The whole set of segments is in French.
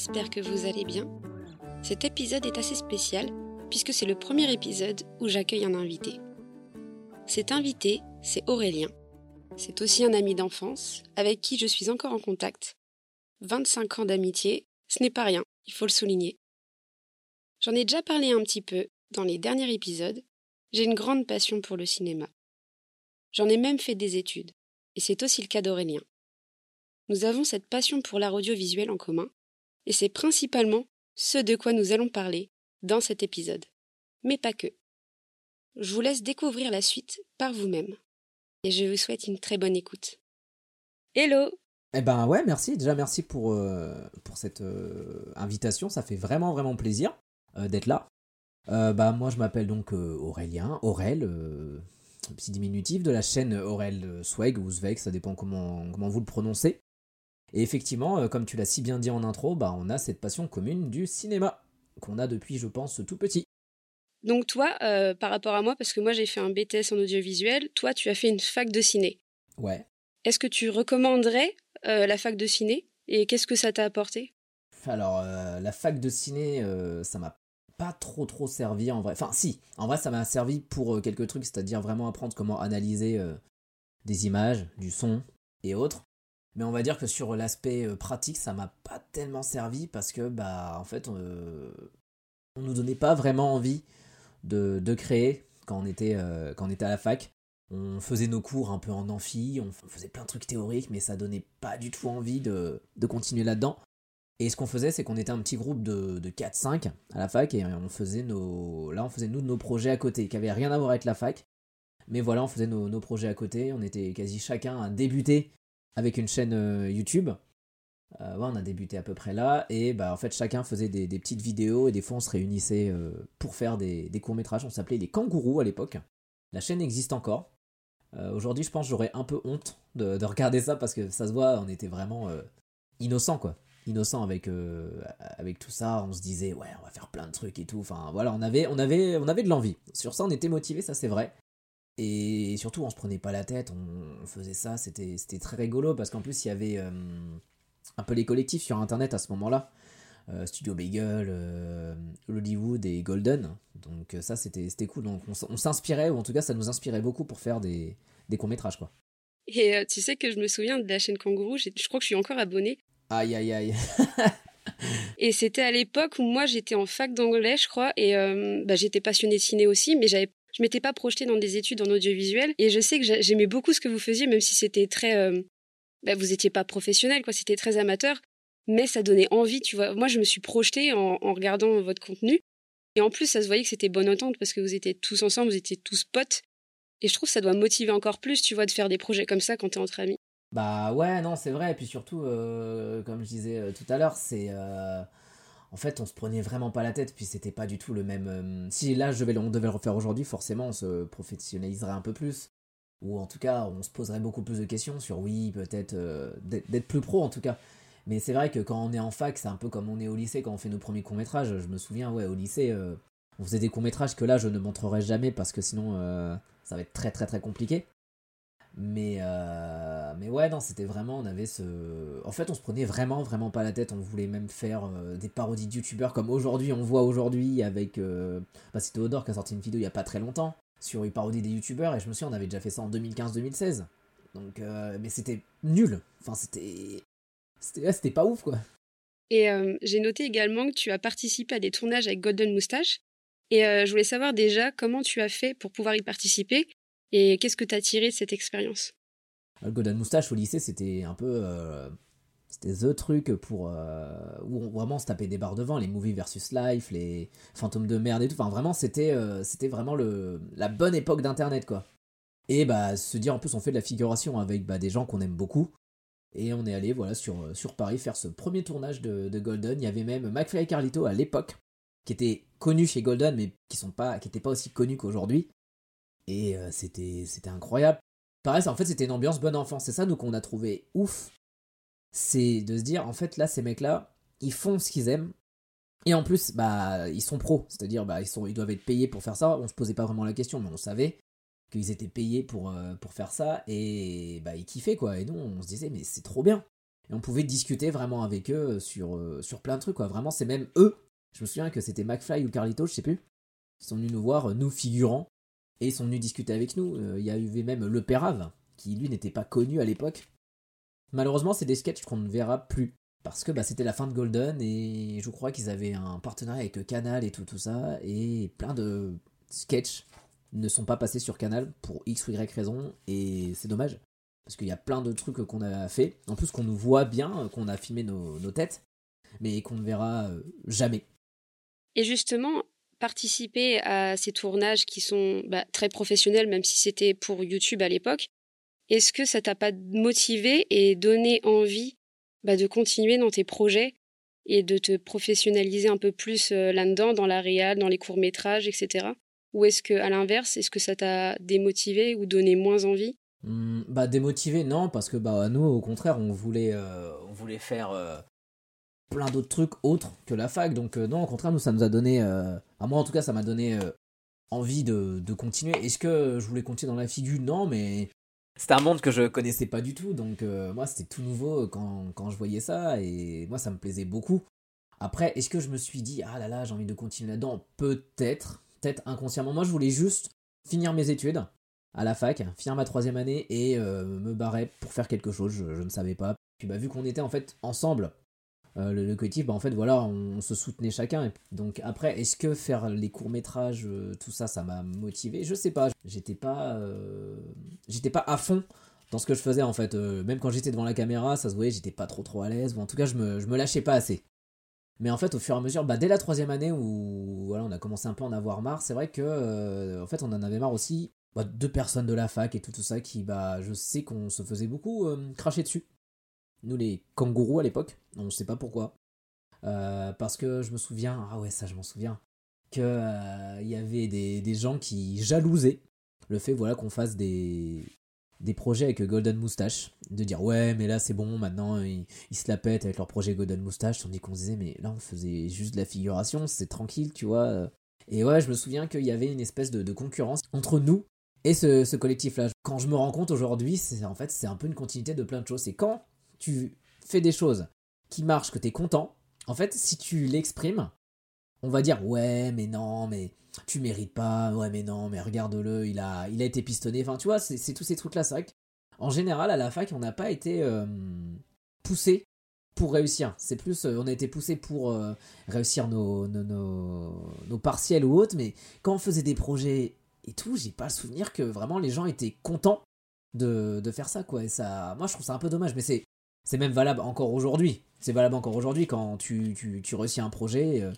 j'espère que vous allez bien. Cet épisode est assez spécial puisque c'est le premier épisode où j'accueille un invité. Cet invité, c'est Aurélien. C'est aussi un ami d'enfance avec qui je suis encore en contact. 25 ans d'amitié, ce n'est pas rien, il faut le souligner. J'en ai déjà parlé un petit peu dans les derniers épisodes. J'ai une grande passion pour le cinéma. J'en ai même fait des études, et c'est aussi le cas d'Aurélien. Nous avons cette passion pour l'art audiovisuel en commun, et c'est principalement ce de quoi nous allons parler dans cet épisode. Mais pas que. Je vous laisse découvrir la suite par vous-même. Et je vous souhaite une très bonne écoute. Hello Eh ben ouais, merci. Déjà merci pour, euh, pour cette euh, invitation. Ça fait vraiment vraiment plaisir euh, d'être là. bah moi je m'appelle donc Aurélien, Aurel, petit diminutif de la chaîne Aurel Swag ou Zweg, ça dépend comment, comment vous le prononcez. Et effectivement, comme tu l'as si bien dit en intro, bah on a cette passion commune du cinéma qu'on a depuis, je pense, tout petit. Donc toi, euh, par rapport à moi, parce que moi j'ai fait un BTS en audiovisuel, toi tu as fait une fac de ciné. Ouais. Est-ce que tu recommanderais euh, la fac de ciné et qu'est-ce que ça t'a apporté? Alors euh, la fac de ciné, ça m'a pas trop trop servi en vrai. Enfin si, en vrai ça m'a servi pour quelques trucs, c'est-à-dire vraiment apprendre comment analyser des images, du son et autres. Mais on va dire que sur l'aspect pratique, ça m'a pas tellement servi parce que bah en fait on nous donnait pas vraiment envie de, créer quand on, était, euh, quand on était à la fac. On faisait nos cours un peu en amphi, on faisait plein de trucs théoriques, mais ça donnait pas du tout envie de, continuer là-dedans. Et ce qu'on faisait, c'est qu'on était un petit groupe de, 4-5 à la fac et on faisait nos. Là, on faisait nous nos projets à côté, qui avaient rien à voir avec la fac. Mais voilà, on faisait nos, nos projets à côté. On était quasi chacun à débuter avec une chaîne euh, YouTube. Euh, on a débuté à peu près là, et bah, en fait chacun faisait des, petites vidéos, et des fois on se réunissait euh, pour faire des, courts-métrages, on s'appelait les kangourous à l'époque. La chaîne existe encore. Aujourd'hui je pense j'aurais un peu honte de, regarder ça, parce que ça se voit, on était vraiment innocent quoi. Innocent avec, avec tout ça, on se disait ouais on va faire plein de trucs et tout, enfin voilà, on avait, on avait, on avait de l'envie. Sur ça on était motivé, ça c'est vrai. Et surtout, on se prenait pas la tête, on, faisait ça, c'était très rigolo parce qu'en plus, il y avait un peu les collectifs sur internet à ce moment-là. Euh, Studio Bagel, euh, Hollywood et Golden. Donc euh, ça c'était cool. Donc on, s'inspirait, ou en tout cas ça nous inspirait beaucoup pour faire des, des courts-métrages quoi. Et tu sais que je me souviens de la chaîne Kangourou, je crois que je suis encore abonné. Aïe aïe aïe. et c'était à l'époque où moi j'étais en fac d'anglais je crois, et bah, j'étais passionnée de ciné aussi, mais j'avais je m'étais pas projetée dans des études en audiovisuel et je sais que j'aimais beaucoup ce que vous faisiez même si c'était très bah, vous étiez pas professionnel, quoi. C'était très amateur, mais ça donnait envie, tu vois. Moi, je me suis projetée en, regardant votre contenu. Et en plus, ça se voyait que c'était bonne entente parce que vous étiez tous ensemble, vous étiez tous potes. Et je trouve que ça doit motiver encore plus, tu vois, de faire des projets comme ça quand t'es entre amis. Bah ouais, non, c'est vrai. Et puis surtout, euh, comme je disais euh, tout à l'heure, c'est. Euh, en fait, on se prenait vraiment pas la tête, puis c'était pas du tout le même. Si là, je vais, on devait le refaire aujourd'hui, forcément, on se professionnaliserait un peu plus ou en tout cas on se poserait beaucoup plus de questions sur oui peut-être euh, d'être plus pro en tout cas mais c'est vrai que quand on est en fac c'est un peu comme on est au lycée quand on fait nos premiers courts métrages je me souviens ouais au lycée euh, on faisait des courts métrages que là je ne montrerai jamais parce que sinon euh, ça va être très très très compliqué mais mais ouais non c'était vraiment on avait ce en fait on se prenait vraiment vraiment pas la tête. On voulait même faire des parodies de youtubeurs comme aujourd'hui on voit aujourd'hui avec bah, c'est Théodore qui a sorti une vidéo il y a pas très longtemps sur une parodie des youtubeurs et je me souviens on avait déjà fait ça en 2015-2016 donc euh, mais c'était nul. Enfin c'était c'était pas ouf quoi. Et euh, j'ai noté également que tu as participé à des tournages avec Golden Moustache. Et euh, je voulais savoir déjà comment tu as fait pour pouvoir y participer et qu'est-ce que tu as tiré de cette expérience? Golden Moustache au lycée c'était un peu c'était the truc pour euh, où on, vraiment se tapait des barres devant les movies versus life les fantômes de merde et tout. Enfin vraiment c'était euh, vraiment le la bonne époque d'internet quoi. Et bah se dire en plus on fait de la figuration avec bah, des gens qu'on aime beaucoup. Et on est allé voilà sur, euh, sur Paris faire ce premier tournage de, de Golden. Il y avait même McFly et Carlito à l'époque qui étaient connus chez Golden mais qui sont pas pas aussi connus qu'aujourd'hui et c'était c'était incroyable pareil en fait c'était une ambiance bonne enfant c'est ça nous qu'on a trouvé ouf c'est de se dire, en fait, là, ces mecs-là, ils font ce qu'ils aiment. Et en plus, bah, ils sont pros. C'est-à-dire, bah, ils, sont, ils doivent être payés pour faire ça. On se posait pas vraiment la question, mais on savait qu'ils étaient payés pour, euh, faire ça. Et bah, ils kiffaient, quoi. Et nous, on se disait, mais c'est trop bien. Et on pouvait discuter vraiment avec eux sur, sur plein de trucs, quoi. Vraiment, c'est même eux. Je me souviens que c'était McFly ou Carlito, je sais plus. Ils sont venus nous voir, nous figurants, et ils sont venus discuter avec nous. Il y avait même le Pérave, qui lui n'était pas connu à l'époque. Malheureusement, c'est des sketchs qu'on ne verra plus. Parce que bah, c'était la fin de Golden et je crois qu'ils avaient un partenariat avec Canal et tout, tout ça. Et plein de sketchs ne sont pas passés sur Canal pour X ou Y raison. Et c'est dommage. Parce qu'il y a plein de trucs qu'on a fait. En plus qu'on nous voit bien, qu'on a filmé nos, têtes. Mais qu'on ne verra euh, jamais. Et justement, participer à ces tournages qui sont bah, très professionnels, même si c'était pour YouTube à l'époque, est-ce que ça t'a pas motivé et donné envie bah, de continuer dans tes projets et de te professionnaliser un peu plus euh, là-dedans, dans la réal, dans les courts-métrages, etc. Ou est-ce que, à l'inverse, est-ce que ça t'a démotivé ou donné moins envie? Mmh, Bah démotivé, non, parce que bah nous, au contraire, on voulait, euh, on voulait faire euh, plein d'autres trucs autres que la fac. Donc non, au contraire, nous, ça nous a donné, à moi en tout cas, ça m'a donné envie de, de continuer. Est-ce que je voulais continuer dans la figure? Non, mais c'était un monde que je connaissais pas du tout, donc euh, moi c'était tout nouveau quand, quand, je voyais ça, et moi ça me plaisait beaucoup. Après, est-ce que je me suis dit, ah là là, j'ai envie de continuer là-dedans? Peut-être, peut-être inconsciemment. Moi je voulais juste finir mes études à la fac, finir ma troisième année et euh, me barrer pour faire quelque chose, je, je, ne savais pas. Puis bah vu qu'on était en fait ensemble euh, le, collectif, bah, en fait, voilà, on, se soutenait chacun. donc après, est-ce que faire les courts métrages, euh, tout ça, ça m'a motivé? Je sais pas. J'étais pas, euh, j'étais pas à fond dans ce que je faisais en fait. même quand j'étais devant la caméra, ça se voyait, j'étais pas trop trop à l'aise. En tout cas, je me, je me lâchais pas assez. Mais en fait, au fur et à mesure, bah, dès la troisième année où voilà, on a commencé un peu à en avoir marre, c'est vrai que en fait, on en avait marre aussi. Bah, deux personnes de la fac et tout, tout ça qui, bah, je sais qu'on se faisait beaucoup cracher dessus nous les kangourous à l'époque, on ne sait pas pourquoi. Euh, parce que je me souviens, ah ouais, ça je m'en souviens, qu'il euh, y avait des, gens qui jalousaient le fait voilà qu'on fasse des, des projets avec Golden Moustache, de dire ouais mais là c'est bon, maintenant ils, se la pètent avec leur projet Golden Moustache, tandis qu'on disait mais là on faisait juste de la figuration, c'est tranquille, tu vois. Et ouais, je me souviens qu'il y avait une espèce de, concurrence entre nous et ce, ce collectif-là. Quand je me rends compte aujourd'hui, c'est en fait c'est un peu une continuité de plein de choses. C'est quand tu fais des choses qui marchent, que tu es content, en fait, si tu l'exprimes, on va dire ouais, mais non, mais tu mérites pas, ouais, mais non, mais regarde-le, il a, il a été pistonné. Enfin, tu vois, c'est tous ces trucs-là. C'est vrai qu'en général, à la fac, on n'a pas été euh, poussé pour réussir. C'est plus, euh, on a été poussé pour euh, réussir nos nos, nos, partiels ou autres, mais quand on faisait des projets et tout, j'ai pas le souvenir que vraiment les gens étaient contents de, faire ça, quoi. Ça, moi, je trouve ça un peu dommage, mais c'est c'est même valable encore aujourd'hui. C'est valable encore aujourd'hui quand tu, tu, tu un projet. Euh,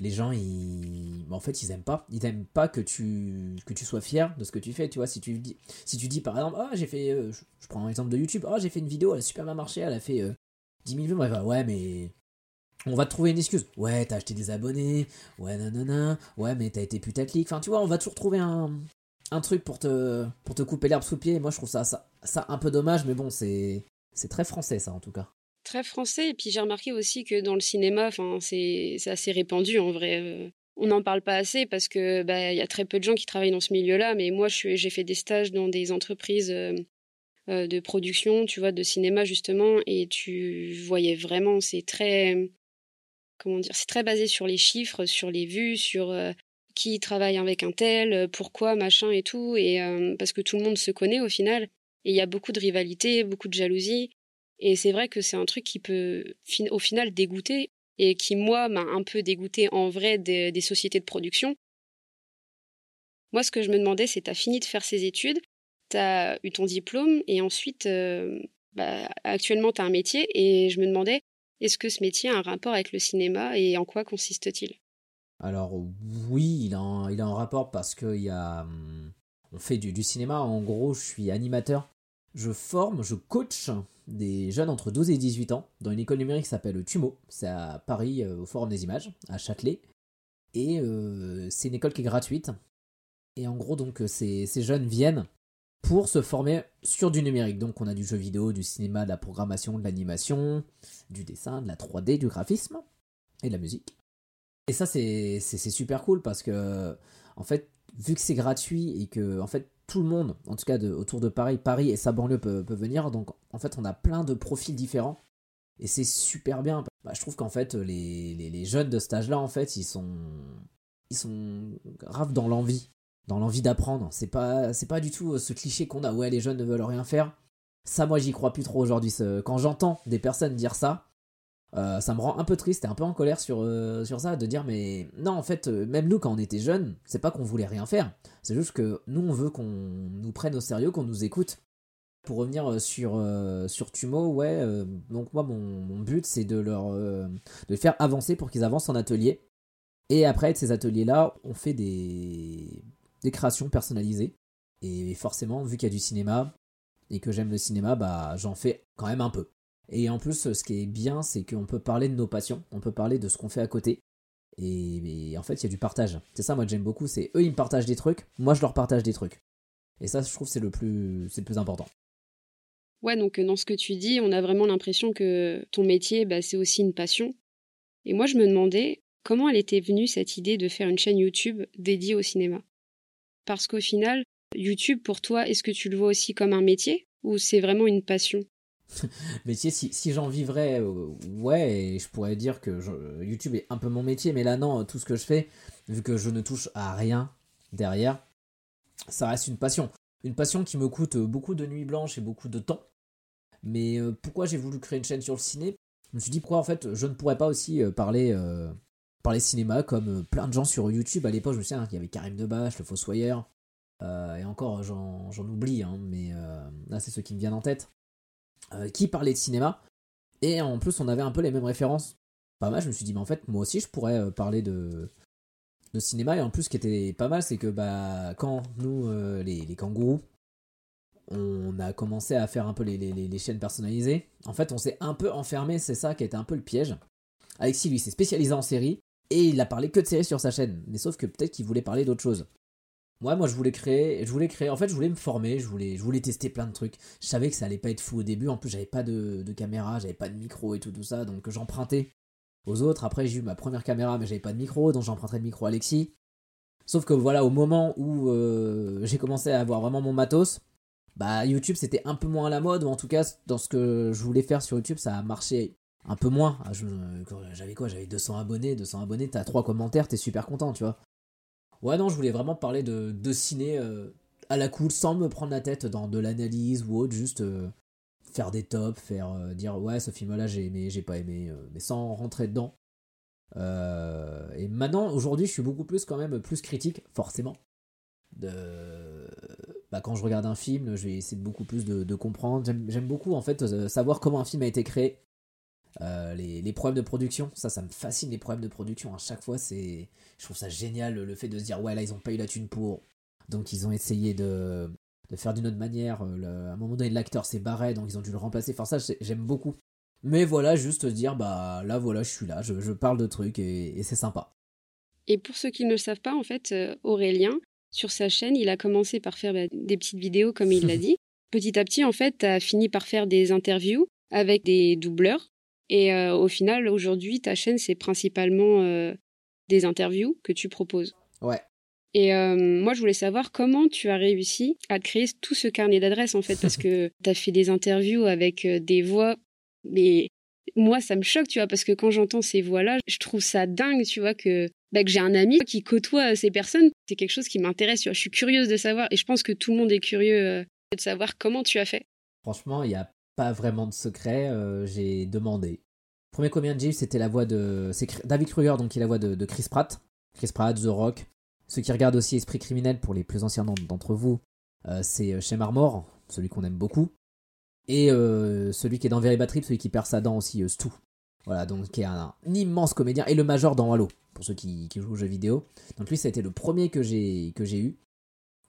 les gens, ils, en fait, ils aiment pas. Ils aiment pas que tu, que tu sois fier de ce que tu fais. Tu vois, si tu dis, si tu dis par exemple, ah, j'ai fait, euh, je, prends un exemple de YouTube, ah, j'ai fait une vidéo, elle a super bien marché, elle a fait 10 000 vues. Bref, ouais, mais on va te trouver une excuse. Ouais, t'as acheté des abonnés. Ouais, nanana. Ouais, mais t'as été putaclic. Enfin, tu vois, on va toujours trouver un, un truc pour te, pour te couper l'herbe sous le pied. Moi, je trouve ça, ça, ça un peu dommage, mais bon, c'est, c'est très français, ça, en tout cas. Très français. Et puis j'ai remarqué aussi que dans le cinéma, c'est assez répandu en vrai. Euh. On n'en parle pas assez parce que bah, il y a très peu de gens qui travaillent dans ce milieu-là. Mais moi, j'ai fait des stages dans des entreprises euh, euh, de production, tu vois, de cinéma justement, et tu voyais vraiment, c'est très, comment dire, c'est très basé sur les chiffres, sur les vues, sur qui travaille avec un tel, pourquoi, machin et tout, et parce que tout le monde se connaît au final. Et il y a beaucoup de rivalité, beaucoup de jalousie. Et c'est vrai que c'est un truc qui peut au final dégoûter et qui, moi, m'a un peu dégoûté en vrai des, sociétés de production. Moi, ce que je me demandais, c'est t'as fini de faire ces études, t'as eu ton diplôme et ensuite, euh, bah, actuellement, t'as un métier et je me demandais, est-ce que ce métier a un rapport avec le cinéma et en quoi consiste-t-il? Alors oui, il a, un rapport parce qu'il y a... Hum, on fait du, cinéma. En gros, je suis animateur. Je forme, je coach des jeunes entre 12 et 18 ans dans une école numérique qui s'appelle TUMO. C'est à Paris, euh, au Forum des Images, à Châtelet. Et euh, c'est une école qui est gratuite. Et en gros, donc, ces, ces jeunes viennent pour se former sur du numérique. Donc, on a du jeu vidéo, du cinéma, de la programmation, de l'animation, du dessin, de la 3D, du graphisme et de la musique. Et ça, c'est super cool parce que, en fait, vu que c'est gratuit et que en fait tout le monde, en tout cas autour de Paris, Paris et sa banlieue peut, venir, donc en fait on a plein de profils différents. Et c'est super bien. Bah, je trouve qu'en fait, les, les, jeunes de cet âge-là, en fait, ils sont, ils sont graves dans l'envie, dans l'envie d'apprendre. C'est pas, c'est pas du tout euh, ce cliché qu'on a. Ouais, les jeunes ne veulent rien faire. Ça, moi, j'y crois plus trop aujourd'hui. Quand j'entends des personnes dire ça, euh, ça me rend un peu triste et un peu en colère sur, euh, sur ça, de dire mais non en fait même nous quand on était jeunes, c'est pas qu'on voulait rien faire, c'est juste que nous on veut qu'on nous prenne au sérieux, qu'on nous écoute. Pour revenir euh, sur, sur Tumo, ouais, donc moi mon, but c'est de leur de faire avancer pour qu'ils avancent en atelier. Et après de ces ateliers-là, on fait des, des créations personnalisées. Et forcément, vu qu'il y a du cinéma et que j'aime le cinéma, bah j'en fais quand même un peu. Et en plus, ce qui est bien, c'est qu'on peut parler de nos passions, on peut parler de ce qu'on fait à côté. Et, en fait, il y a du partage. C'est ça, moi, j'aime beaucoup. C'est eux, ils me partagent des trucs, moi, je leur partage des trucs. Et ça, je trouve, c'est le plus, c'est le plus important. Ouais, donc euh, dans ce que tu dis, on a vraiment l'impression que ton métier, bah, c'est aussi une passion. Et moi, je me demandais comment elle était venue cette idée de faire une chaîne YouTube dédiée au cinéma? Parce qu'au final, YouTube, pour toi, est-ce que tu le vois aussi comme un métier ou c'est vraiment une passion? métier, si, j'en vivrais, euh, ouais, je pourrais dire que YouTube est un peu mon métier, mais là non, tout ce que je fais, vu que je ne touche à rien derrière, ça reste une passion. Une passion qui me coûte beaucoup de nuits blanches et beaucoup de temps. Mais euh, pourquoi j'ai voulu créer une chaîne sur le ciné? Je me suis dit pourquoi en fait je ne pourrais pas aussi euh, parler, parler cinéma comme plein de gens sur YouTube. À l'époque, je me souviens qu'il y avait Karim Debache, le Fossoyeur. et encore, j'en oublie, hein, mais là, c'est ceux qui me viennent en tête. Euh, qui parlait de cinéma. Et en plus, on avait un peu les mêmes références. Pas mal, je me suis dit, mais en fait, moi aussi, je pourrais euh, parler de, cinéma. Et en plus, ce qui était pas mal, c'est que bah, quand nous, euh, les, les, kangourous, on a commencé à faire un peu les, les, chaînes personnalisées, en fait, on s'est un peu enfermé, c'est ça qui a été un peu le piège. Alexis, lui, s'est spécialisé en série, et il a parlé que de séries sur sa chaîne. Mais sauf que peut-être qu'il voulait parler d'autre chose. Moi, moi, je voulais créer, je voulais créer. En fait, je voulais me former, je voulais, tester plein de trucs. Je savais que ça allait pas être fou au début. En plus, j'avais pas de, de caméra, j'avais pas de micro et tout, tout ça, donc j'empruntais aux autres. Après, j'ai eu ma première caméra, mais j'avais pas de micro, donc j'empruntais le micro à Alexis. Sauf que voilà, au moment où euh, j'ai commencé à avoir vraiment mon matos, bah YouTube c'était un peu moins à la mode, ou en tout cas dans ce que je voulais faire sur YouTube, ça a marché un peu moins. Ah, j'avais quoi? J'avais 200 abonnés, 200 abonnés, t'as 3 commentaires, t'es super content, tu vois. Ouais, non, je voulais vraiment parler de, de ciné euh, à la cool, sans me prendre la tête dans de l'analyse ou autre, juste euh, faire des tops, faire euh, dire ouais, ce film-là j'ai aimé, j'ai pas aimé, mais sans rentrer dedans. et maintenant, aujourd'hui, je suis beaucoup plus quand même plus critique, forcément. De... Bah, quand je regarde un film, je vais essayer beaucoup plus de, de comprendre. J'aime beaucoup en fait savoir comment un film a été créé, euh, les, problèmes de production, ça, ça me fascine les problèmes de production. À chaque fois, c'est, je trouve ça génial le fait de se dire ouais là ils ont pas eu la thune pour, donc ils ont essayé de, de faire d'une autre manière. Euh, à un moment donné, l'acteur s'est barré, donc ils ont dû le remplacer. Enfin ça, j'aime beaucoup. Mais voilà, juste dire bah là voilà, je suis là, je, parle de trucs et, c'est sympa. Et pour ceux qui ne le savent pas, en fait, euh, Aurélien, sur sa chaîne, il a commencé par faire bah, des petites vidéos comme il l'a dit. Petit à petit, en fait, as fini par faire des interviews avec des doubleurs et euh, au final, aujourd'hui, ta chaîne, c'est principalement euh, des interviews que tu proposes. Ouais. Et euh, moi, je voulais savoir comment tu as réussi à créer tout ce carnet d'adresses, en fait, parce que tu as fait des interviews avec des voix, mais moi, ça me choque, tu vois, parce que quand j'entends ces voix-là, je trouve ça dingue, tu vois, que, bah, que j'ai un ami qui côtoie ces personnes. C'est quelque chose qui m'intéresse, tu vois. Je suis curieuse de savoir, et je pense que tout le monde est curieux de savoir comment tu as fait. Franchement, il y a pas vraiment de secret, euh, j'ai demandé. Premier combien de c'était la voix de. C'est David Kruger, donc qui est la voix de, Chris Pratt. Chris Pratt, The Rock. Ceux qui regardent aussi Esprit criminel, pour les plus anciens d'entre vous, euh, c'est euh, Marmor, celui qu'on aime beaucoup. Et celui qui est dans Very Trip, celui qui perd sa dent aussi, Stu. Voilà, donc qui est un, immense comédien. Et le Major dans Halo, pour ceux qui, jouent aux jeux vidéo. Donc lui, ça a été le premier que j'ai eu.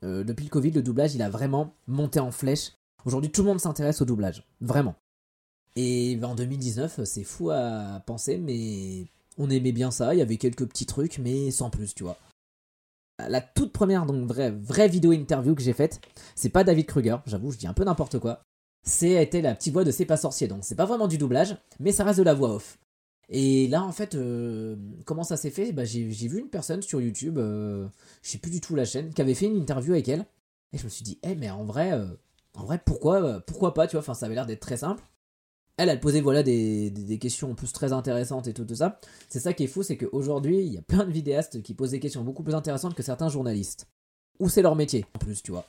depuis le Covid, le doublage, il a vraiment monté en flèche. Aujourd'hui, tout le monde s'intéresse au doublage, vraiment. Et en 2019, c'est fou à penser, mais on aimait bien ça. Il y avait quelques petits trucs, mais sans plus, tu vois. La toute première donc vraie, vraie vidéo interview que j'ai faite, c'est pas David Kruger, j'avoue, je dis un peu n'importe quoi. Été la petite voix de C'est pas sorcier, donc c'est pas vraiment du doublage, mais ça reste de la voix off. Et là, en fait, euh, comment ça s'est fait? Bah, J'ai vu une personne sur YouTube, euh, je sais plus du tout la chaîne, qui avait fait une interview avec elle. Et je me suis dit, eh, mais en vrai, euh, en vrai, pourquoi, euh, pourquoi pas, tu vois, enfin, ça avait l'air d'être très simple. elle, elle posait voilà des, des, questions en plus très intéressantes et tout, tout ça. C'est ça qui est fou, c'est qu'aujourd'hui, il y a plein de vidéastes qui posent des questions beaucoup plus intéressantes que certains journalistes. Ou c'est leur métier, en plus, tu vois.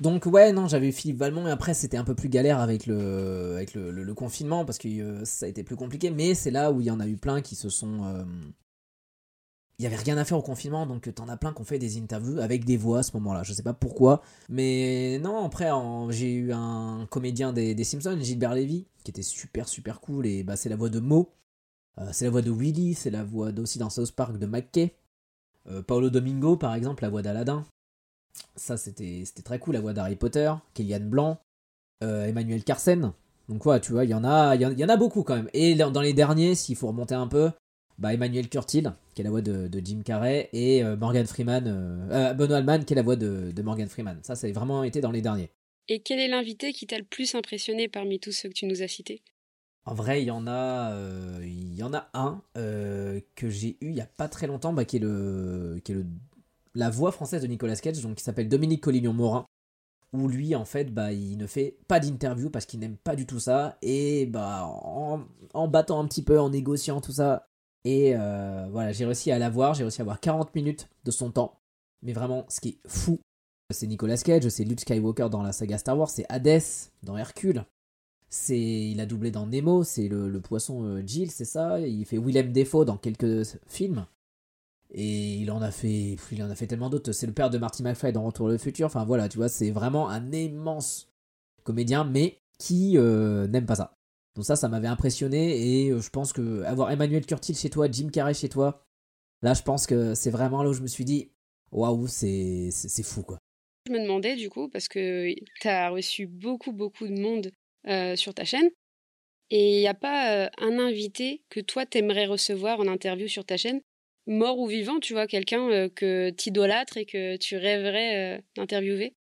Donc ouais, non, j'avais eu Philippe Valmont et après c'était un peu plus galère avec le, avec le, confinement parce que euh, ça a été plus compliqué, mais c'est là où il y en a eu plein qui se sont... Euh, il y avait rien à faire au confinement, donc t'en as plein qui ont fait des interviews avec des voix à ce moment-là. Je sais pas pourquoi, mais non. Après, j'ai eu un comédien des, Simpsons, Gilbert Levy, qui était super super cool et bah c'est la voix de Mo, euh, c'est la voix de Willy, c'est la voix aussi dans South Park de McKay. Paolo Domingo, par exemple, la voix d'Aladin. Ça, c'était très cool, la voix d'Harry Potter, Kellyanne Blanc, euh, Emmanuel Carsen. Donc, tu vois, il y, en a, y en a beaucoup quand même. Et dans les derniers, s'il faut remonter un peu, bah, Emmanuel Curtil, qui est la voix de, Jim Carrey, et euh, Morgan Freeman, euh, Benoît Alman, qui est la voix de, de Morgan Freeman. Ça, ça a vraiment été dans les derniers. Et quel est l'invité qui t'a le plus impressionné parmi tous ceux que tu nous as cités? En vrai, il y en a, il y en a un que j'ai eu il y a pas très longtemps, bah, qui est le, qui est le la voix française de Nicolas Cage, donc qui s'appelle Dominique Collignon-Morin, où lui, en fait, bah, il ne fait pas d'interview parce qu'il n'aime pas du tout ça, et bah, en, battant un petit peu, en négociant tout ça, et euh, voilà, j'ai réussi à l'avoir, j'ai réussi à avoir 40 minutes de son temps, mais vraiment, ce qui est fou, c'est Nicolas Cage, c'est Luke Skywalker dans la saga Star Wars, c'est Hades dans Hercule, c'est il a doublé dans Nemo, c'est le, poisson euh, Jill, c'est ça, il fait Willem Defoe dans quelques films. Et il en a fait, il en a fait tellement d'autres. C'est le père de Marty McFly dans Retour le futur. Enfin voilà, tu vois, c'est vraiment un immense comédien, mais qui euh, n'aime pas ça. Donc ça, ça m'avait impressionné et euh, je pense que avoir Emmanuel Curtil chez toi, Jim Carrey chez toi, là, je pense que c'est vraiment là où je me suis dit, waouh, c'est fou quoi. Je me demandais du coup parce que tu as reçu beaucoup beaucoup de monde euh, sur ta chaîne. Et il n'y a pas un invité que toi t'aimerais recevoir en interview sur ta chaîne? Mort ou vivant, tu vois, quelqu'un euh, que tu idolâtres et que tu rêverais euh, d'interviewer?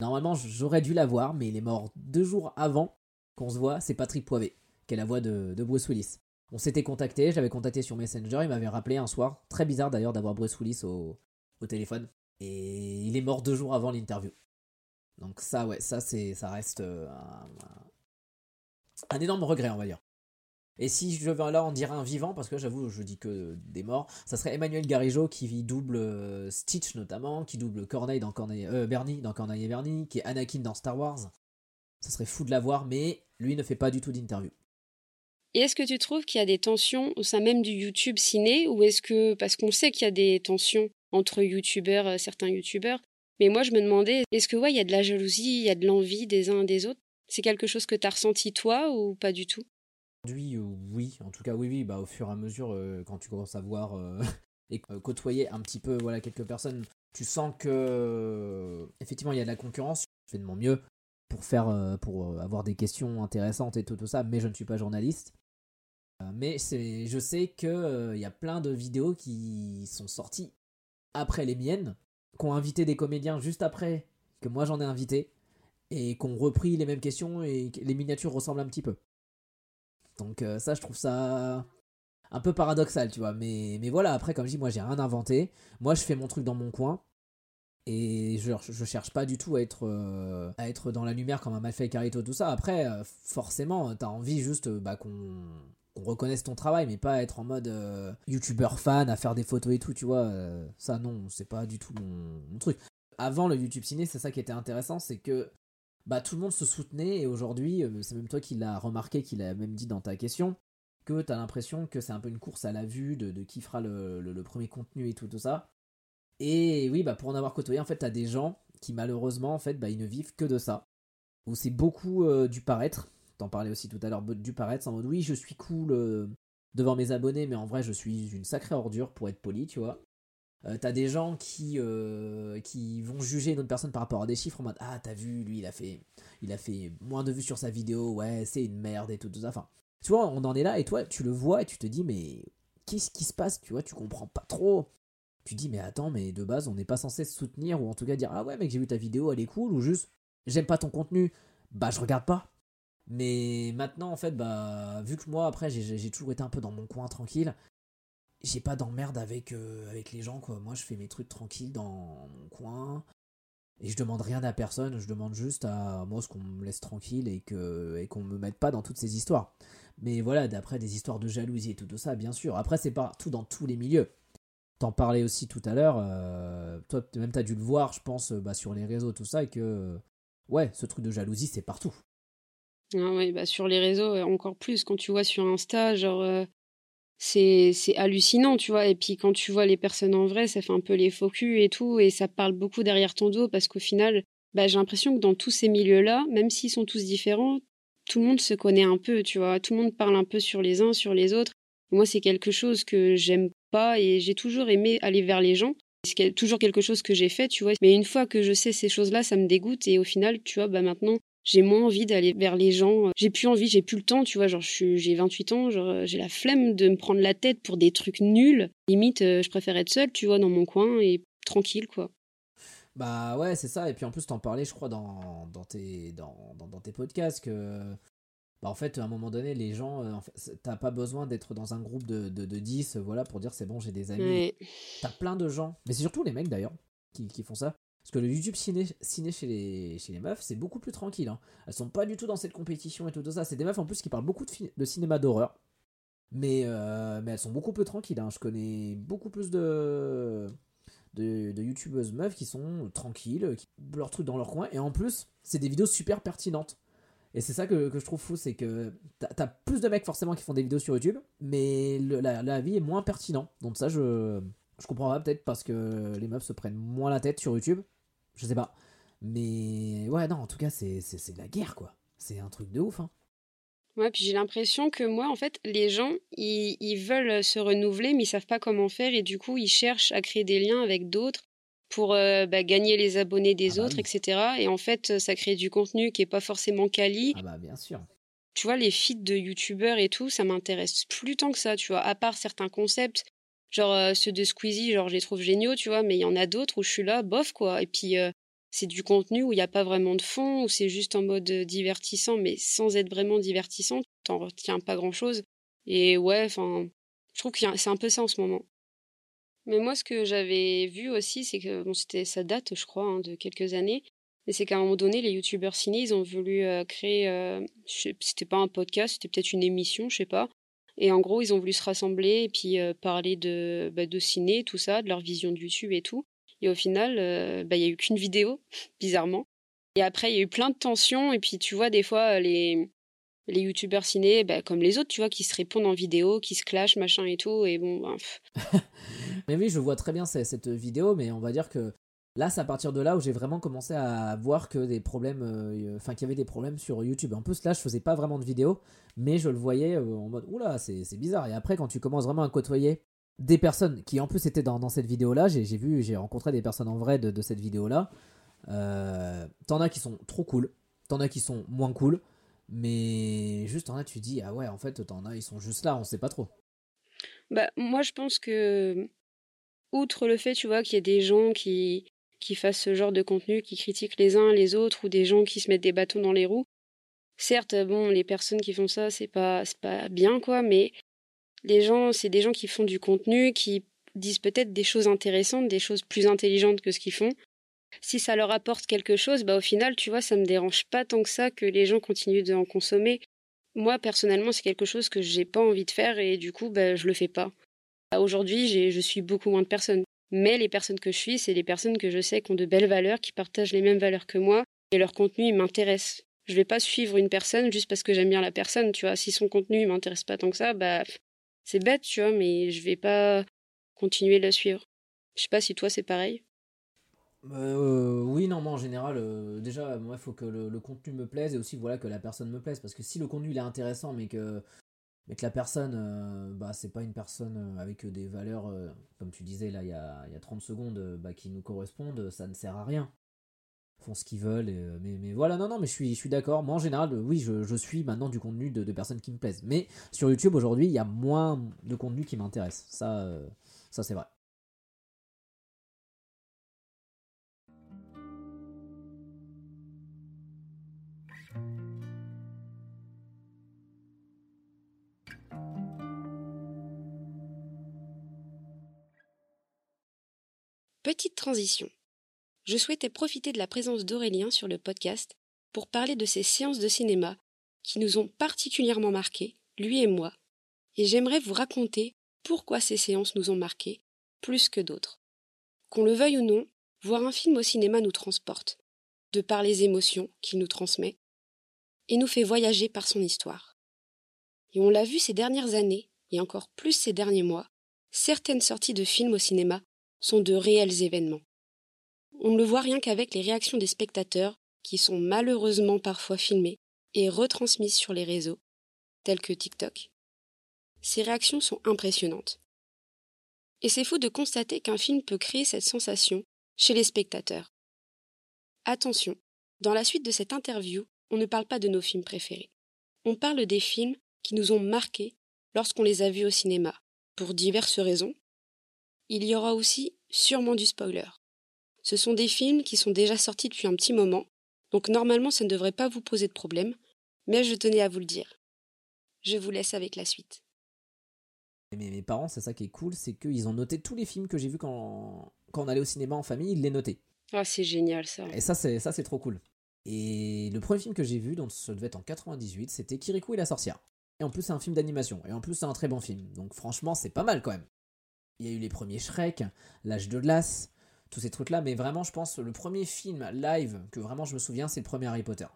Normalement, j'aurais dû l'avoir, mais il est mort deux jours avant qu'on se voit. C'est Patrick Poivet, qui est la voix de, Bruce Willis. On s'était contacté, j'avais contacté sur Messenger, il m'avait rappelé un soir, très bizarre d'ailleurs d'avoir Bruce Willis au, téléphone. Et il est mort deux jours avant l'interview. Donc ça, ouais, ça, c'est, ça reste euh, un, énorme regret, on va dire. Et si je veux là en dire un vivant, parce que j'avoue, je dis que des morts, ça serait Emmanuel Garijo qui double euh, Stitch notamment, qui double Corneille dans Corneille, euh, Bernie dans Corneille et Bernie, qui est Anakin dans Star Wars. Ça serait fou de l'avoir, mais lui ne fait pas du tout d'interview. Et est-ce que tu trouves qu'il y a des tensions au sein même du YouTube ciné, ou est-ce que, parce qu'on sait qu'il y a des tensions entre YouTubeurs, euh, certains YouTubeurs, mais moi je me demandais, est-ce que ouais, il y a de la jalousie, il y a de l'envie des uns des autres? C'est quelque chose que tu as ressenti toi ou pas du tout? Aujourd'hui, euh, oui, en tout cas, oui, oui, bah, au fur et à mesure, euh, quand tu commences à voir euh, et côtoyer un petit peu voilà, quelques personnes, tu sens que effectivement il y a de la concurrence. Je fais de mon mieux pour faire pour avoir des questions intéressantes et tout, tout ça, mais je ne suis pas journaliste. Mais c'est, je sais qu'il il y a plein de vidéos qui sont sorties après les miennes, qui ont invité des comédiens juste après que moi j'en ai invité, et qui ont repris les mêmes questions et les miniatures ressemblent un petit peu. Donc euh, ça, je trouve ça un peu paradoxal, tu vois. Mais, mais voilà, après, comme je dis, moi, j'ai rien inventé. Moi, je fais mon truc dans mon coin. Et je, je cherche pas du tout à être, euh, à être dans la lumière comme un Malfait Carito, tout ça. Après, euh, forcément, t'as envie juste bah, qu'on reconnaisse ton travail, mais pas être en mode youtubeur fan, à faire des photos et tout, tu vois. ça, non, c'est pas du tout mon, truc. Avant le YouTube ciné, c'est ça qui était intéressant, c'est que bah, tout le monde se soutenait et aujourd'hui, euh, c'est même toi qui l'as remarqué, qui l'a même dit dans ta question, que tu as l'impression que c'est un peu une course à la vue de, qui fera le, premier contenu et tout, tout ça. Et oui, bah pour en avoir côtoyé, en fait, t'as des gens qui malheureusement, en fait, bah, ils ne vivent que de ça. Où c'est beaucoup euh, du paraître. T'en parlais aussi tout à l'heure, du paraître, en mode oui, je suis cool euh, devant mes abonnés, mais en vrai, je suis une sacrée ordure pour être poli, tu vois. Euh, t'as des gens qui, qui vont juger une autre personne par rapport à des chiffres en mode Ah, t'as vu, lui, il a, fait, il a fait moins de vues sur sa vidéo, ouais, c'est une merde et tout, tout ça. Enfin, tu vois, on en est là et toi, tu le vois et tu te dis Mais qu'est-ce qui se passe Tu vois, tu comprends pas trop. Tu dis Mais attends, mais de base, on n'est pas censé se soutenir ou en tout cas dire Ah ouais, mec, j'ai vu ta vidéo, elle est cool, ou juste J'aime pas ton contenu, bah je regarde pas. Mais maintenant, en fait, bah, vu que moi, après, j'ai toujours été un peu dans mon coin tranquille, j'ai pas d'emmerde avec, euh, avec les gens, quoi. Moi, je fais mes trucs tranquilles dans mon coin. Et je demande rien à personne, je demande juste à moi ce qu'on me laisse tranquille et que et qu'on me mette pas dans toutes ces histoires. Mais voilà, d'après des histoires de jalousie et tout ça, bien sûr. Après, c'est partout dans tous les milieux. T'en parlais aussi tout à l'heure. Euh, toi, même t'as dû le voir, je pense, bah, sur les réseaux, tout ça, et que ouais, ce truc de jalousie, c'est partout. Ah ouais, bah sur les réseaux, encore plus. Quand tu vois sur Insta, genre, euh, c'est hallucinant, tu vois. Et puis quand tu vois les personnes en vrai, ça fait un peu les faux culs et tout, et ça parle beaucoup derrière ton dos, parce qu'au final, bah, j'ai l'impression que dans tous ces milieux-là, même s'ils sont tous différents, tout le monde se connaît un peu, tu vois. Tout le monde parle un peu sur les uns, sur les autres. Moi, c'est quelque chose que j'aime et j'ai toujours aimé aller vers les gens. C'est toujours quelque chose que j'ai fait, tu vois. Mais une fois que je sais ces choses-là, ça me dégoûte et au final, tu vois, bah maintenant, j'ai moins envie d'aller vers les gens. J'ai plus envie, j'ai plus le temps, tu vois. Genre, j'ai 28 ans, j'ai la flemme de me prendre la tête pour des trucs nuls. Limite, euh, je préfère être seule, tu vois, dans mon coin et tranquille, quoi. Bah ouais, c'est ça. Et puis en plus, t'en parlais, je crois, dans, dans, tes, dans, dans, tes podcasts que. Bah en fait, à un moment donné, les gens, euh, en fait, t'as pas besoin d'être dans un groupe de, de, 10 voilà, pour dire c'est bon, j'ai des amis. T'as plein de gens, mais c'est surtout les mecs d'ailleurs, qui, qui font ça. Parce que le YouTube ciné, ciné chez, les, chez les meufs, c'est beaucoup plus tranquille. Hein. Elles sont pas du tout dans cette compétition et tout ça. C'est des meufs en plus qui parlent beaucoup de, de cinéma d'horreur. Mais, euh, mais elles sont beaucoup plus tranquilles. Hein. Je connais beaucoup plus de, de, de youtubeuses meufs qui sont tranquilles, qui leur truc dans leur coin. Et en plus, c'est des vidéos super pertinentes. Et c'est ça que, que, je trouve fou, c'est que t'as as plus de mecs forcément qui font des vidéos sur YouTube, mais la, la, vie est moins pertinent. Donc ça, je, je comprends pas peut-être parce que les meufs se prennent moins la tête sur YouTube. Je sais pas. Mais ouais, non, en tout cas, c'est la guerre, quoi. C'est un truc de ouf, hein. Ouais, puis j'ai l'impression que moi, en fait, les gens, ils, ils, veulent se renouveler, mais ils savent pas comment faire, et du coup, ils cherchent à créer des liens avec d'autres pour euh, bah, gagner les abonnés des ah bah autres, etc. Et en fait, ça crée du contenu qui est pas forcément quali. Ah bah bien sûr. Tu vois, les feeds de youtubeurs et tout, ça m'intéresse plus tant que ça, tu vois, à part certains concepts Genre euh, ceux de Squeezie, genre je les trouve géniaux, tu vois, mais il y en a d'autres où je suis là, bof quoi. Et puis euh, c'est du contenu où il n'y a pas vraiment de fond, où c'est juste en mode euh, divertissant, mais sans être vraiment divertissant, t'en retiens pas grand chose. Et ouais, enfin, je trouve que c'est un peu ça en ce moment. Mais moi, ce que j'avais vu aussi, c'est que bon, c'était ça date, je crois, hein, de quelques années. Mais c'est qu'à un moment donné, les youtubeurs ciné, ils ont voulu créer, c'était pas un podcast, c'était peut-être une émission, je sais pas, et en gros, ils ont voulu se rassembler et puis euh, parler de, bah, de ciné, tout ça, de leur vision de YouTube et tout. Et au final, euh, bah, il n'y a eu qu'une vidéo, bizarrement. Et après, il y a eu plein de tensions. Et puis, tu vois, des fois, les, les youtubeurs ciné, bah, comme les autres, tu vois, qui se répondent en vidéo, qui se clashent, machin et tout. Et bon, ben, mais oui, je vois très bien cette vidéo, mais on va dire que Là, c'est à partir de là où j'ai vraiment commencé à voir que des problèmes, euh, enfin qu'il y avait des problèmes sur YouTube. En plus, là, je faisais pas vraiment de vidéos, mais je le voyais euh, en mode oula, c'est bizarre. Et après, quand tu commences vraiment à côtoyer des personnes qui en plus étaient dans, cette vidéo-là, j'ai vu, j'ai rencontré des personnes en vrai de, cette vidéo-là. Euh, t'en as qui sont trop cool, t'en as qui sont moins cool, mais juste t'en as, tu dis ah ouais, en fait, t'en as, ils sont juste là, on sait pas trop. Bah, moi, je pense que, outre le fait, tu vois, qu'il y a des gens qui, qui fassent ce genre de contenu, qui critiquent les uns les autres ou des gens qui se mettent des bâtons dans les roues. Certes, bon, les personnes qui font ça, c'est pas, c'est pas bien, quoi, mais les gens, c'est des gens qui font du contenu, qui disent peut-être des choses intéressantes, des choses plus intelligentes que ce qu'ils font. Si ça leur apporte quelque chose, bah au final, tu vois, ça me dérange pas tant que ça que les gens continuent d'en consommer. Moi, personnellement, c'est quelque chose que j'ai pas envie de faire et du coup, bah, je le fais pas. Aujourd'hui, je suis beaucoup moins de personnes. Mais les personnes que je suis, c'est les personnes que je sais qui ont de belles valeurs, qui partagent les mêmes valeurs que moi, et leur contenu m'intéresse. Je vais pas suivre une personne juste parce que j'aime bien la personne, tu vois. Si son contenu m'intéresse pas tant que ça, bah c'est bête, tu vois, mais je vais pas continuer de la suivre. Je sais pas si toi c'est pareil. Euh, oui, non, moi en général, euh, déjà, moi, il faut que le, contenu me plaise et aussi voilà que la personne me plaise. Parce que si le contenu il est intéressant, mais que mais que la personne, euh, bah, c'est pas une personne avec des valeurs, comme tu disais là il y a, y a 30 secondes, bah, qui nous correspondent, ça ne sert à rien. Ils font ce qu'ils veulent, mais, mais voilà, non, non, mais je suis, je suis d'accord. Moi en général, oui, je, je, suis maintenant du contenu de, de, personnes qui me plaisent. Mais sur YouTube aujourd'hui, il y a moins de contenu qui m'intéresse. Ça, ça c'est vrai. Petite transition. je souhaitais profiter de la présence d'Aurélien sur le podcast pour parler de ces séances de cinéma qui nous ont particulièrement marqués, lui et moi, et j'aimerais vous raconter pourquoi ces séances nous ont marqués plus que d'autres. Qu'on le veuille ou non, voir un film au cinéma nous transporte, de par les émotions qu'il nous transmet, et nous fait voyager par son histoire. Et on l'a vu ces dernières années, et encore plus ces derniers mois, certaines sorties de films au cinéma sont de réels événements. On ne le voit rien qu'avec les réactions des spectateurs, qui sont malheureusement parfois filmées et retransmises sur les réseaux, tels que TikTok. Ces réactions sont impressionnantes. Et c'est fou de constater qu'un film peut créer cette sensation chez les spectateurs. Attention, dans la suite de cette interview, on ne parle pas de nos films préférés. On parle des films qui nous ont marqués lorsqu'on les a vus au cinéma, pour diverses raisons. Il y aura aussi sûrement du spoiler. Ce sont des films qui sont déjà sortis depuis un petit moment, donc normalement ça ne devrait pas vous poser de problème, mais je tenais à vous le dire. Je vous laisse avec la suite. Mais mes parents, c'est ça qui est cool, c'est qu'ils ont noté tous les films que j'ai vus quand... quand on allait au cinéma en famille, ils les notaient. Ah, c'est génial ça. Et ça, c'est ça, c'est trop cool. Et le premier film que j'ai vu, donc ça devait être en 98, c'était Kirikou et la sorcière. Et en plus, c'est un film d'animation. Et en plus, c'est un très bon film. Donc franchement, c'est pas mal quand même. Il y a eu les premiers Shrek, L'âge de glace, tous ces trucs-là. Mais vraiment, je pense, le premier film live que vraiment je me souviens, c'est le premier Harry Potter.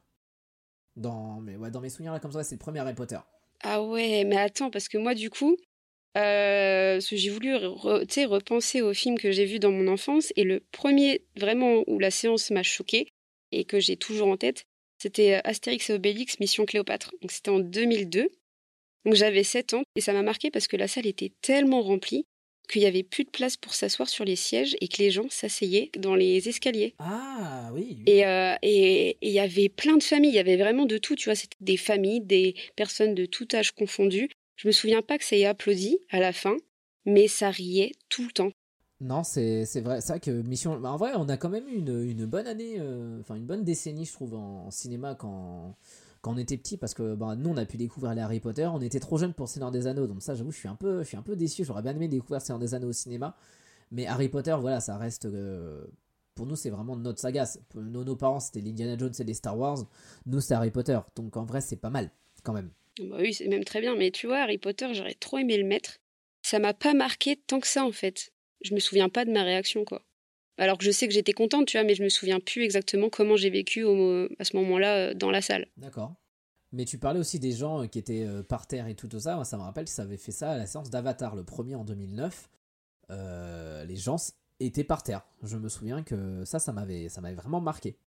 Dans, mes souvenirs là, comme ça, c'est le premier Harry Potter. Ah ouais, mais attends, parce que moi, du coup, euh, j'ai voulu repenser au film que j'ai vu dans mon enfance. Et le premier, vraiment, où la séance m'a choqué et que j'ai toujours en tête, c'était euh, Astérix et Obélix, Mission Cléopâtre. Donc c'était en 2002. Donc j'avais 7 ans et ça m'a marqué parce que la salle était tellement remplie qu'il n'y avait plus de place pour s'asseoir sur les sièges et que les gens s'asseyaient dans les escaliers. Ah oui. Euh, et il y avait plein de familles, il y avait vraiment de tout, tu vois, c'était des familles, des personnes de tout âge confondues. Je me souviens pas que ça ait applaudi à la fin, mais ça riait tout le temps. Non, c'est vrai. C'est vrai que Mission. Bah, en vrai, on a quand même eu une, une bonne année, euh, enfin une bonne décennie, je trouve, en, cinéma quand, quand on était petit, parce que bah, nous, on a pu découvrir les Harry Potter. On était trop jeunes pour Seigneur des Anneaux, donc ça, j'avoue, je suis un peu, je suis un peu déçu. J'aurais bien aimé découvrir Seigneur des Anneaux au cinéma, mais Harry Potter, voilà, ça reste. Euh, pour nous, c'est vraiment notre saga. nos, nos parents, c'était l'Indiana Jones et les Star Wars. Nous, c'est Harry Potter. Donc en vrai, c'est pas mal, quand même. Bah oui, c'est même très bien. Mais tu vois, Harry Potter, j'aurais trop aimé le mettre. Ça m'a pas marqué tant que ça, en fait. Je me souviens pas de ma réaction, quoi. Alors que je sais que j'étais contente, tu vois, mais je me souviens plus exactement comment j'ai vécu à ce moment-là euh, dans la salle. D'accord. Mais tu parlais aussi des gens euh, qui étaient euh, par terre et tout, ça. Moi, ça me rappelle que ça avait fait ça à la séance d'Avatar, le premier en 2009. les gens étaient par terre. Je me souviens que ça, ça m'avait, ça m'avait vraiment marqué.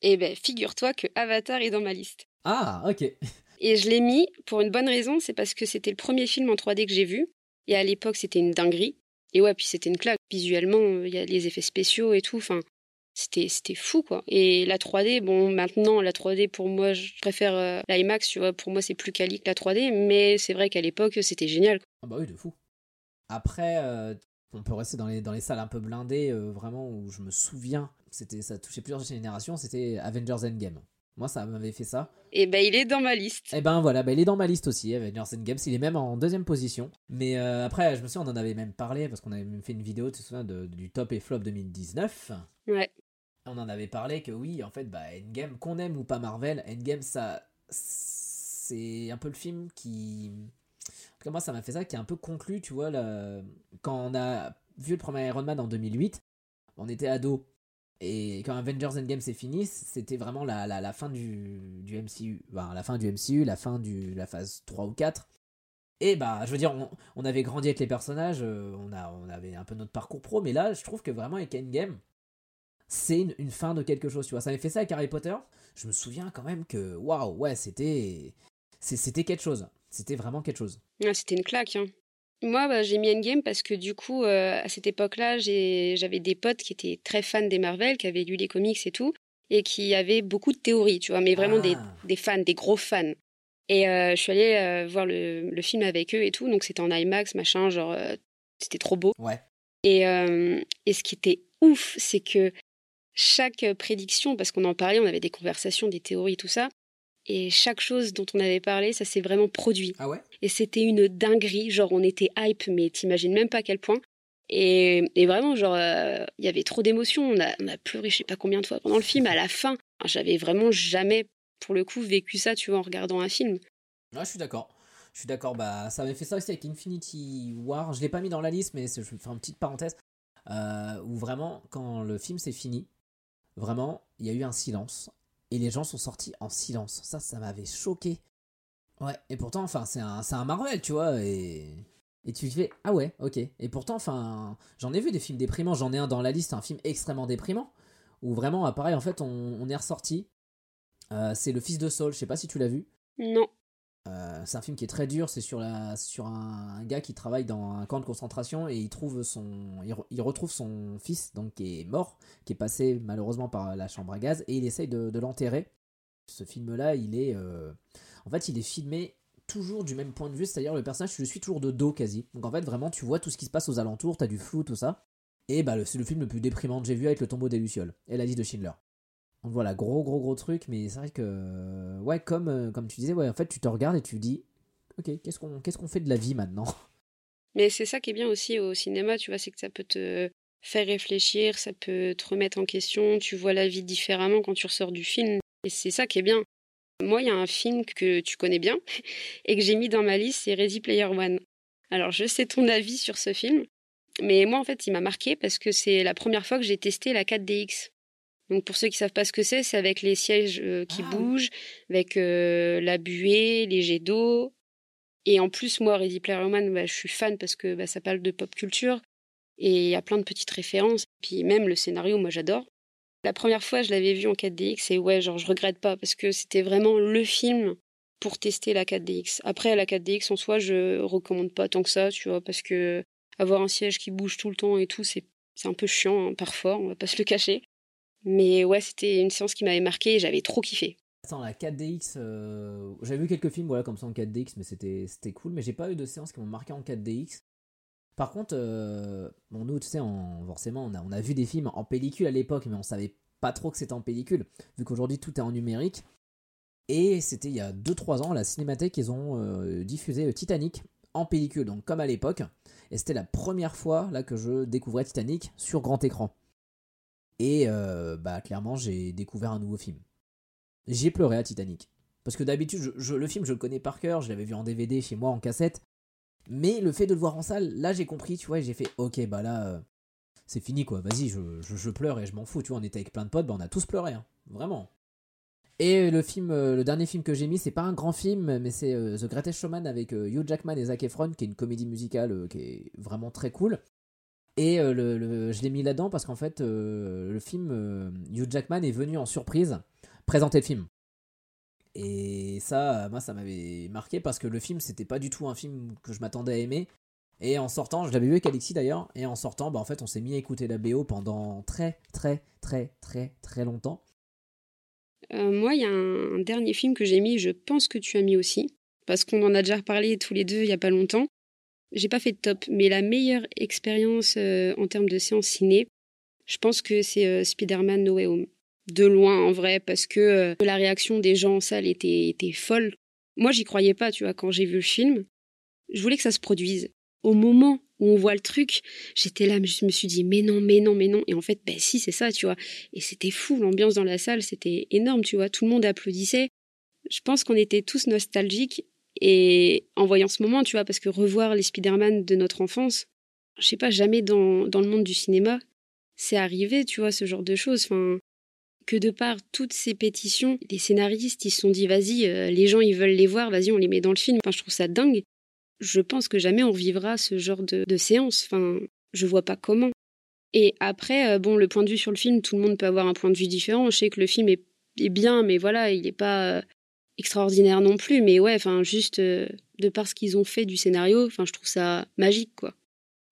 Eh ben, figure-toi que Avatar est dans ma liste. Ah, ok. Et je l'ai mis pour une bonne raison, c'est parce que c'était le premier film en 3D que j'ai vu. Et à l'époque, c'était une dinguerie. Et ouais, puis c'était une claque. Visuellement, il y a les effets spéciaux et tout. Enfin, c'était c'était fou quoi. Et la 3D, bon, maintenant la 3D pour moi, je préfère euh, l'IMAX. Pour moi, c'est plus quali que la 3D, mais c'est vrai qu'à l'époque, c'était génial. Ah bah oui, de fou. Après, euh, on peut rester dans les dans les salles un peu blindées, euh, vraiment où je me souviens, c'était ça touchait plusieurs générations. C'était Avengers Endgame. Moi, ça m'avait fait ça. Et ben, il est dans ma liste. Et ben voilà, ben, il est dans ma liste aussi, Avengers Endgame. Il est même en deuxième position. Mais euh, après, je me souviens, on en avait même parlé parce qu'on avait même fait une vidéo, tu te souviens, du top et flop 2019. Ouais. On en avait parlé que oui, en fait, bah, Endgame, qu'on aime ou pas Marvel, Endgame, ça. C'est un peu le film qui. En tout cas, moi, ça m'a fait ça, qui est un peu conclu, tu vois, quand on a vu le premier Iron Man en 2008, on était ado et quand Avengers Endgame s'est fini, c'était vraiment la, la, fin du, du MCU. La fin du MCU, la fin de la phase 3 ou 4. Et bah, je veux dire, on, on avait grandi avec les personnages, euh, on, a, on avait un peu notre parcours pro, mais là, je trouve que vraiment avec Endgame, c'est une, une, fin de quelque chose, tu vois. Ça avait fait ça avec Harry Potter. Je me souviens quand même que, waouh, ouais, c'était. C'était quelque chose. C'était vraiment quelque chose. C'était une claque, hein. Moi, bah, j'ai mis Endgame parce que du coup, euh, à cette époque-là, j'avais des potes qui étaient très fans des Marvel, qui avaient lu les comics et tout, et qui avaient beaucoup de théories, tu vois, mais vraiment des, ah. des, fans, des gros fans. Et euh, je suis allée euh, voir le, le, film avec eux et tout, donc c'était en IMAX, machin, genre, c'était trop beau. Ouais. Et, et ce qui était ouf, c'est que chaque prédiction, parce qu'on en parlait, on avait des conversations, des théories, tout ça, et chaque chose dont on avait parlé, ça s'est vraiment produit. Ah ouais? Et c'était une dinguerie, genre on était hype, mais t'imagines même pas à quel point. Et, et vraiment, genre, euh, il y avait trop d'émotions. On a, pleuré, je sais pas combien de fois pendant le film. À la fin, j'avais vraiment jamais, pour le coup, vécu ça, tu vois, en regardant un film. Ouais, je suis d'accord. Je suis d'accord. Bah, ça avait fait ça aussi avec Infinity War. Je l'ai pas mis dans la liste, mais je vais faire une petite parenthèse. Euh, où vraiment, quand le film s'est fini, vraiment, il y a eu un silence. Et les gens sont sortis en silence. Ça, ça m'avait choqué. Ouais, et pourtant, enfin, c'est un, un Marvel, tu vois, et et tu fais ah ouais ok. Et pourtant enfin j'en ai vu des films déprimants. J'en ai un dans la liste un film extrêmement déprimant où vraiment pareil en fait on, est ressorti. Euh, c'est le fils de Saul je sais pas si tu l'as vu. Non. Euh, c'est un film qui est très dur c'est sur la sur un, gars qui travaille dans un camp de concentration et il trouve son il, retrouve son fils donc qui est mort qui est passé malheureusement par la chambre à gaz et il essaye de, l'enterrer ce film là il est euh, en fait il est filmé toujours du même point de vue, c'est-à-dire le personnage, tu le suis toujours de dos quasi. Donc en fait, vraiment, tu vois tout ce qui se passe aux alentours, t'as du flou, tout ça. Et bah, c'est le film le plus déprimant que j'ai vu avec le tombeau des Lucioles et la liste de Schindler. Donc voilà, gros, gros, gros truc, mais c'est vrai que, ouais, comme, euh, comme tu disais, ouais, en fait, tu te regardes et tu dis, ok, qu'est-ce qu'on qu'est-ce qu'on fait de la vie maintenant? Mais c'est ça qui est bien aussi au cinéma, tu vois, c'est que ça peut te faire réfléchir, ça peut te remettre en question, tu vois la vie différemment quand tu ressors du film. Et c'est ça qui est bien. Moi, il y a un film que tu connais bien et que j'ai mis dans ma liste, c'est Ready Player One. Alors, je sais ton avis sur ce film, mais moi, en fait, il m'a marqué parce que c'est la première fois que j'ai testé la 4DX. Donc, pour ceux qui savent pas ce que c'est, c'est avec les sièges euh, qui ah bougent, avec euh, la buée, les jets d'eau. Et en plus, moi, Ready Player One, bah, je suis fan parce que bah, ça parle de pop culture et il y a plein de petites références. Puis même le scénario, moi, j'adore. La première fois, je l'avais vu en 4DX et ouais, genre, je regrette pas parce que c'était vraiment le film pour tester la 4DX. Après, la 4DX en soi, je recommande pas tant que ça, tu vois, parce que avoir un siège qui bouge tout le temps et tout, c'est un peu chiant hein, parfois, on va pas se le cacher. Mais ouais, c'était une séance qui m'avait marqué et j'avais trop kiffé. Attends, la 4DX, euh, j'avais vu quelques films voilà, comme ça en 4DX, mais c'était cool. Mais j'ai pas eu de séances qui m'ont marqué en 4DX. Par contre, euh, nous, tu sais, forcément, on a, on a vu des films en pellicule à l'époque, mais on savait pas trop que c'était en pellicule, vu qu'aujourd'hui tout est en numérique. Et c'était il y a 2-3 ans, la Cinémathèque, ils ont euh, diffusé euh, Titanic en pellicule, donc comme à l'époque. Et c'était la première fois là que je découvrais Titanic sur grand écran. Et bah clairement, j'ai découvert un nouveau film. J'ai pleuré à Titanic. Parce que d'habitude, le film, je le connais par cœur, je l'avais vu en DVD chez moi en cassette. Mais le fait de le voir en salle, là j'ai compris, tu vois, j'ai fait ok, bah là, euh, c'est fini quoi, vas-y, je, pleure et je m'en fous, tu vois, on était avec plein de potes, bah on a tous pleuré, hein, vraiment. Et le film, euh, le dernier film que j'ai mis, c'est pas un grand film, mais c'est euh, The Greatest Showman avec Hugh Jackman et Zac Efron, qui est une comédie musicale qui est vraiment très cool. Et je l'ai mis là-dedans parce qu'en fait, le film, Hugh Jackman est venu en surprise présenter le film. Et ça, moi, ça m'avait marqué parce que le film, c'était pas du tout un film que je m'attendais à aimer. Et en sortant, je l'avais vu avec Alexis d'ailleurs, et en sortant, bah, en fait, on s'est mis à écouter la BO pendant très, très, très, très, très longtemps. Euh, moi, il y a un, dernier film que j'ai mis, je pense que tu as mis aussi, parce qu'on en a déjà parlé tous les deux il y a pas longtemps. J'ai pas fait de top, mais la meilleure expérience euh, en termes de séance ciné, je pense que c'est euh, Spider-Man No Way Home de loin en vrai parce que euh, la réaction des gens en salle était, était folle. Moi, j'y croyais pas, tu vois, quand j'ai vu le film. Je voulais que ça se produise. Au moment où on voit le truc, j'étais là, je me suis dit, mais non, mais non, mais non. Et en fait, ben si, c'est ça, tu vois. Et c'était fou, l'ambiance dans la salle, c'était énorme, tu vois. Tout le monde applaudissait. Je pense qu'on était tous nostalgiques. Et en voyant ce moment, tu vois, parce que revoir les Spider-Man de notre enfance, je sais pas, jamais dans, dans le monde du cinéma, c'est arrivé, tu vois, ce genre de choses. Enfin, que de par toutes ces pétitions, les scénaristes, ils se sont dit, vas-y, euh, les gens, ils veulent les voir, vas-y, on les met dans le film. Enfin, je trouve ça dingue. Je pense que jamais on vivra ce genre de, séance. Enfin, je vois pas comment. Et après, euh, bon, le point de vue sur le film, tout le monde peut avoir un point de vue différent. Je sais que le film est, bien, mais voilà, il n'est pas euh, extraordinaire non plus. Mais ouais, enfin, juste de par ce qu'ils ont fait du scénario, enfin, je trouve ça magique, quoi.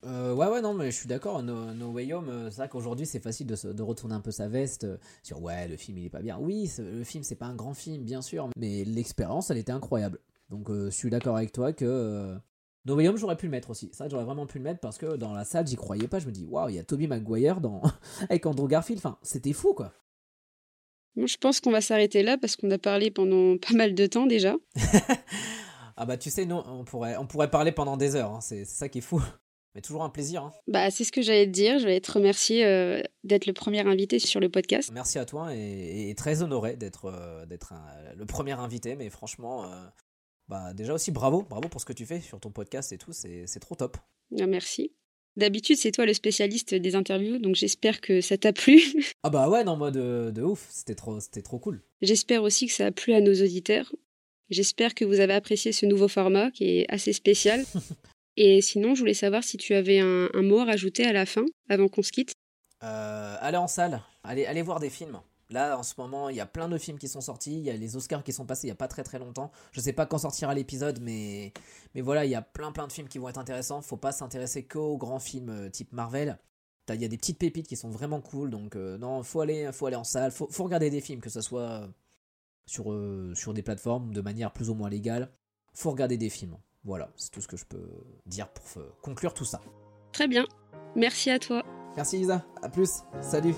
Euh, ouais, ouais, non, mais je suis d'accord. No, no, Way Home, euh, c'est vrai qu'aujourd'hui, c'est facile de, de, retourner un peu sa veste euh, sur ouais, le film, il est pas bien. Oui, le film, c'est pas un grand film, bien sûr, mais l'expérience, elle était incroyable. Donc, je suis d'accord avec toi que No Way Home, j'aurais pu le mettre aussi. Ça, j'aurais vraiment pu le mettre parce que dans la salle, j'y croyais pas. Je me dis, waouh, il y a Toby Maguire dans... avec Andrew Garfield. Enfin, c'était fou, quoi. Moi, je pense qu'on va s'arrêter là parce qu'on a parlé pendant pas mal de temps déjà. ah bah tu sais, non, on pourrait, on pourrait parler pendant des heures. Hein. C'est ça qui est fou. Mais toujours un plaisir. Hein. Bah, c'est ce que j'allais te dire. Je vais te remercier euh, d'être le premier invité sur le podcast. Merci à toi et, très honoré d'être d'être le premier invité. Mais franchement, bah, déjà aussi bravo, bravo pour ce que tu fais sur ton podcast et tout. C'est trop top. Ah, merci. D'habitude, c'est toi le spécialiste des interviews, donc j'espère que ça t'a plu. ah bah ouais, non, mode de, de ouf, c'était trop, c'était trop cool. J'espère aussi que ça a plu à nos auditeurs. J'espère que vous avez apprécié ce nouveau format qui est assez spécial. Et sinon, je voulais savoir si tu avais un, mot à rajouter à la fin, avant qu'on se quitte. Euh, allez en salle, allez, voir des films. Là, en ce moment, il y a plein de films qui sont sortis. Il y a les Oscars qui sont passés il y a pas très très longtemps. Je sais pas quand sortira l'épisode, mais, mais voilà, il y a plein plein de films qui vont être intéressants. Faut pas s'intéresser qu'aux grands films euh, type Marvel. Il y a des petites pépites qui sont vraiment cool. Donc, euh, non, faut aller, faut aller en salle. Faut, faut regarder des films, que ce soit euh, sur, sur des plateformes de manière plus ou moins légale. Faut regarder des films. Voilà, c'est tout ce que je peux dire pour conclure tout ça. Très bien. Merci à toi. Merci Isa. À plus. Salut.